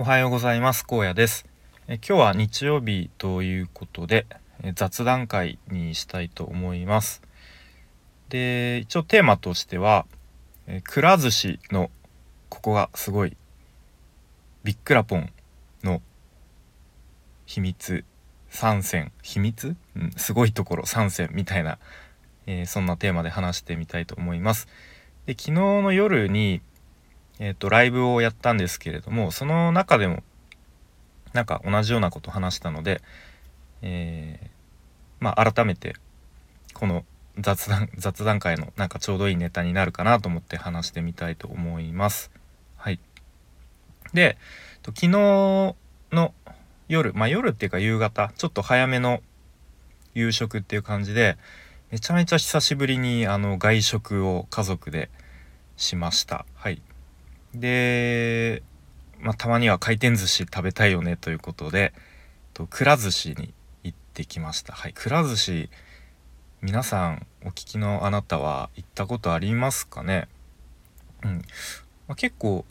おはようございます。高野です。え今日は日曜日ということでえ雑談会にしたいと思います。で一応テーマとしてはえくら寿司のここがすごいビックラポンの秘密3選。秘密、うん、すごいところ3選みたいな、えー、そんなテーマで話してみたいと思います。で昨日の夜にえっ、ー、と、ライブをやったんですけれども、その中でも、なんか同じようなこと話したので、えー、まあ、改めて、この雑談、雑談会のなんかちょうどいいネタになるかなと思って話してみたいと思います。はい。で、昨日の夜、まあ夜っていうか夕方、ちょっと早めの夕食っていう感じで、めちゃめちゃ久しぶりにあの外食を家族でしました。はい。で、まあ、たまには回転寿司食べたいよねということでとくら寿司に行ってきました。はいくら寿司皆さんお聞きのあなたは行ったことありますかね？うん、まあ、結構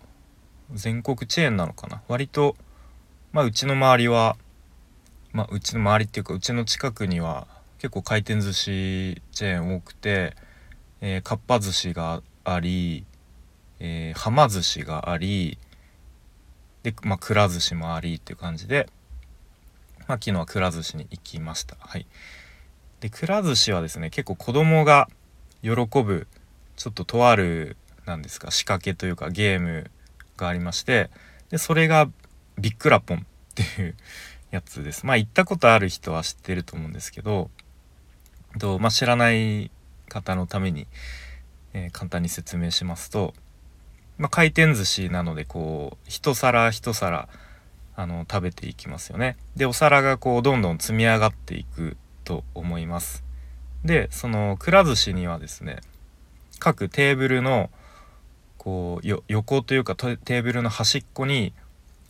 全国チェーンなのかな？割とまあうちの周りはまあうちの周りっていうかうちの近くには結構回転寿司チェーン多くて、えー、かっぱ寿司がありえー、はま寿司がありで、まあ、くら寿司もありっていう感じで、まあ、昨日はくら寿司に行きました。はい。で、くら寿司はですね、結構子供が喜ぶ、ちょっととある、なんですか、仕掛けというかゲームがありまして、で、それがビックラポンっていうやつです。まあ、行ったことある人は知ってると思うんですけど、とまあ、知らない方のために、えー、簡単に説明しますと、まあ、回転寿司なのでこう一皿一皿あの食べていきますよね。でお皿がこうどんどん積み上がっていくと思います。でそのくら寿司にはですね各テーブルのこう横というかテーブルの端っこに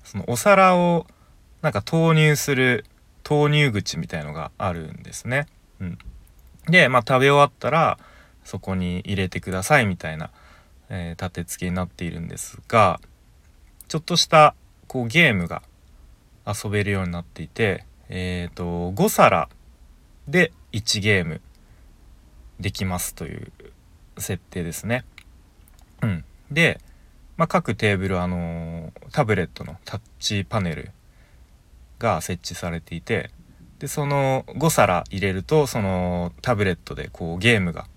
そのお皿をなんか投入する投入口みたいのがあるんですね。うん、で、まあ、食べ終わったらそこに入れてくださいみたいなえー、立て付けになっているんですがちょっとしたこうゲームが遊べるようになっていて、えーと、5皿で1ゲームできますという設定ですね。うん、で、まあ、各テーブル、あのー、タブレットのタッチパネルが設置されていてでその5皿入れるとそのタブレットでこうゲームが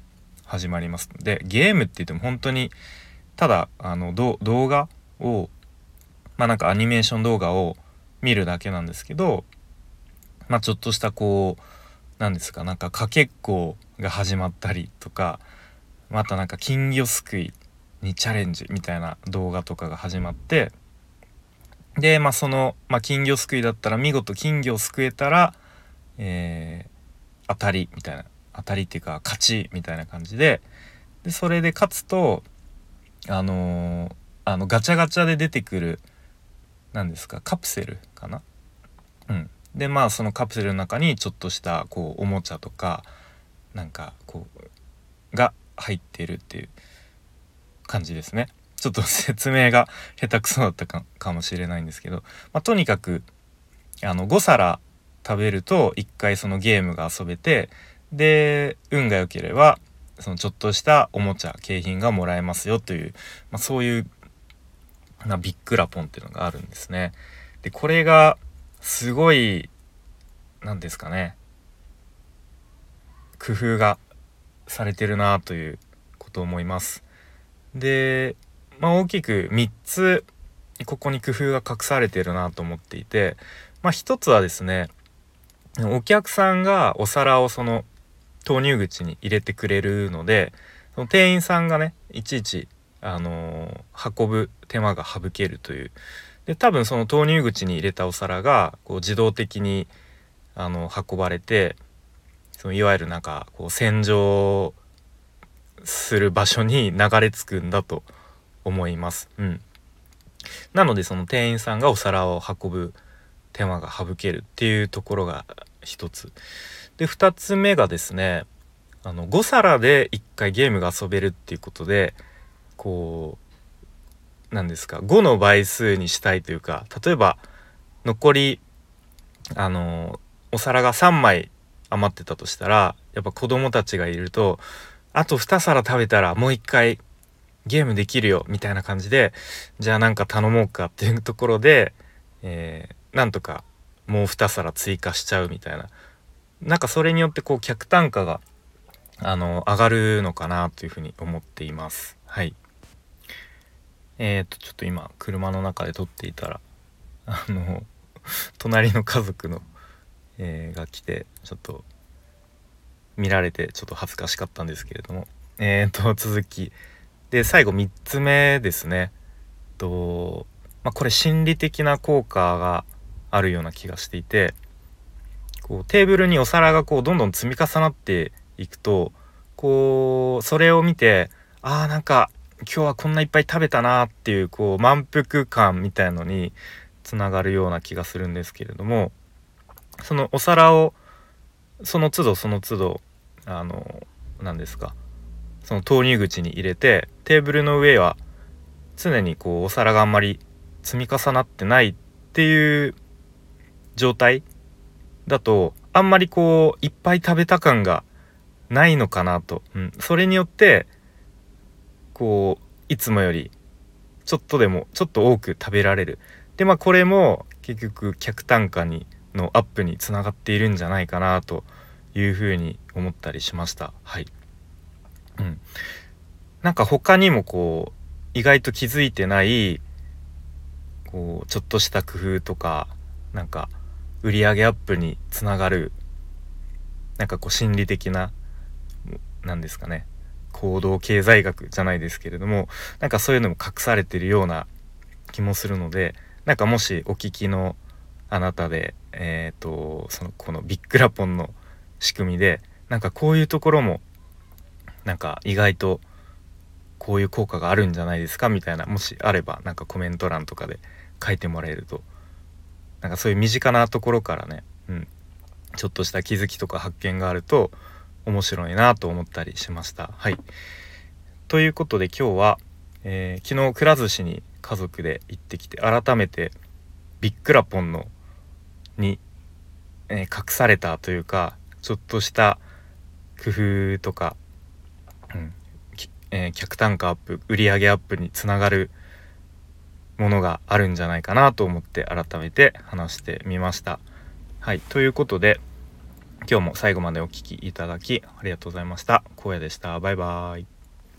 始まります。でゲームって言っても本当にただあの動画をまあなんかアニメーション動画を見るだけなんですけどまあちょっとしたこう何ですかなんかかけっこが始まったりとかまたなんか金魚すくいにチャレンジみたいな動画とかが始まってでまあその、まあ、金魚すくいだったら見事金魚をすくえたら、えー、当たりみたいな。当たりっていうか勝ちみたいな感じででそれで勝つとあのー、あのガチャガチャで出てくる何ですかカプセルかな？うん。でまあそのカプセルの中にちょっとしたこうおもちゃとかなんかこうが入ってるっていう感じですね。ちょっと説明が下手くそだったかもしれないんですけど、まあ、とにかくあの5皿食べると1回そのゲームが遊べてで運が良ければそのちょっとしたおもちゃ景品がもらえますよという、まあ、そういうなビッグラポンっていうのがあるんですね。でこれがすごい何ですかね工夫がされてるなということを思います。で、まあ、大きく3つここに工夫が隠されてるなと思っていて、まあ、1つはですねお客さんがお皿をその投入口に入れてくれるのでその店員さんがねいちいち、あのー、運ぶ手間が省けるというで多分その投入口に入れたお皿がこう自動的にあの運ばれてそのいわゆるなんかこう洗浄する場所に 流れ着くんだと思います。うん、なのでその店員さんがお皿を運ぶ手間が省けるっていうところが一つ。で2つ目がですねあの5皿で1回ゲームが遊べるっていうことでこう何ですか5の倍数にしたいというか例えば残りあのお皿が3枚余ってたとしたらやっぱ子供たちがいるとあと2皿食べたらもう一回ゲームできるよみたいな感じでじゃあなんか頼もうかっていうところで、えー、なんとかもう2皿追加しちゃうみたいななんかそれによってこう客単価があの上がるのかなというふうに思っています。はい。えーとちょっと今車の中で撮っていたらあの 隣の家族の、えー、が来てちょっと見られてちょっと恥ずかしかったんですけれども。えーと続き。で最後3つ目ですね。と、まあ、これ心理的な効果があるような気がしていてこうテーブルにお皿がこうどんどん積み重なっていくとこうそれを見てあーなんか今日はこんないっぱい食べたなっていうこう満腹感みたいのにつながるような気がするんですけれどもそのお皿をその都度その都度あの何ですかその投入口に入れてテーブルの上は常にこうお皿があんまり積み重なってないっていう状態だとあんまりこういっぱい食べた感がないのかなと、うん、それによってこういつもよりちょっとでもちょっと多く食べられる。でまあこれも結局客単価にのアップにつながっているんじゃないかなというふうに思ったりしました。はい。うん。なんか他にもこう意外と気づいてないこうちょっとした工夫とかなんか売り上げアップにつながるなんかこう心理的な何ですかね行動経済学じゃないですけれどもなんかそういうのも隠されてるような気もするのでなんかもしお聞きのあなたでえっ、ー、とそのこのビッグラポンの仕組みでなんかこういうところもなんか意外とこういう効果があるんじゃないですかみたいなもしあればなんかコメント欄とかで書いてもらえるとなんかそういう身近なところからね、うん、ちょっとした気づきとか発見があると面白いなと思ったりしました。はい、ということで今日は、えー、昨日くら寿司に家族で行ってきて改めてビッグラポンのに、えー、隠されたというかちょっとした工夫とか、うんえー、客単価アップ売上アップにつながるものがあるんじゃないかなと思って改めて話してみました。はいということで今日も最後までお聴きいただきありがとうございました。荒野でした。バイバーイ。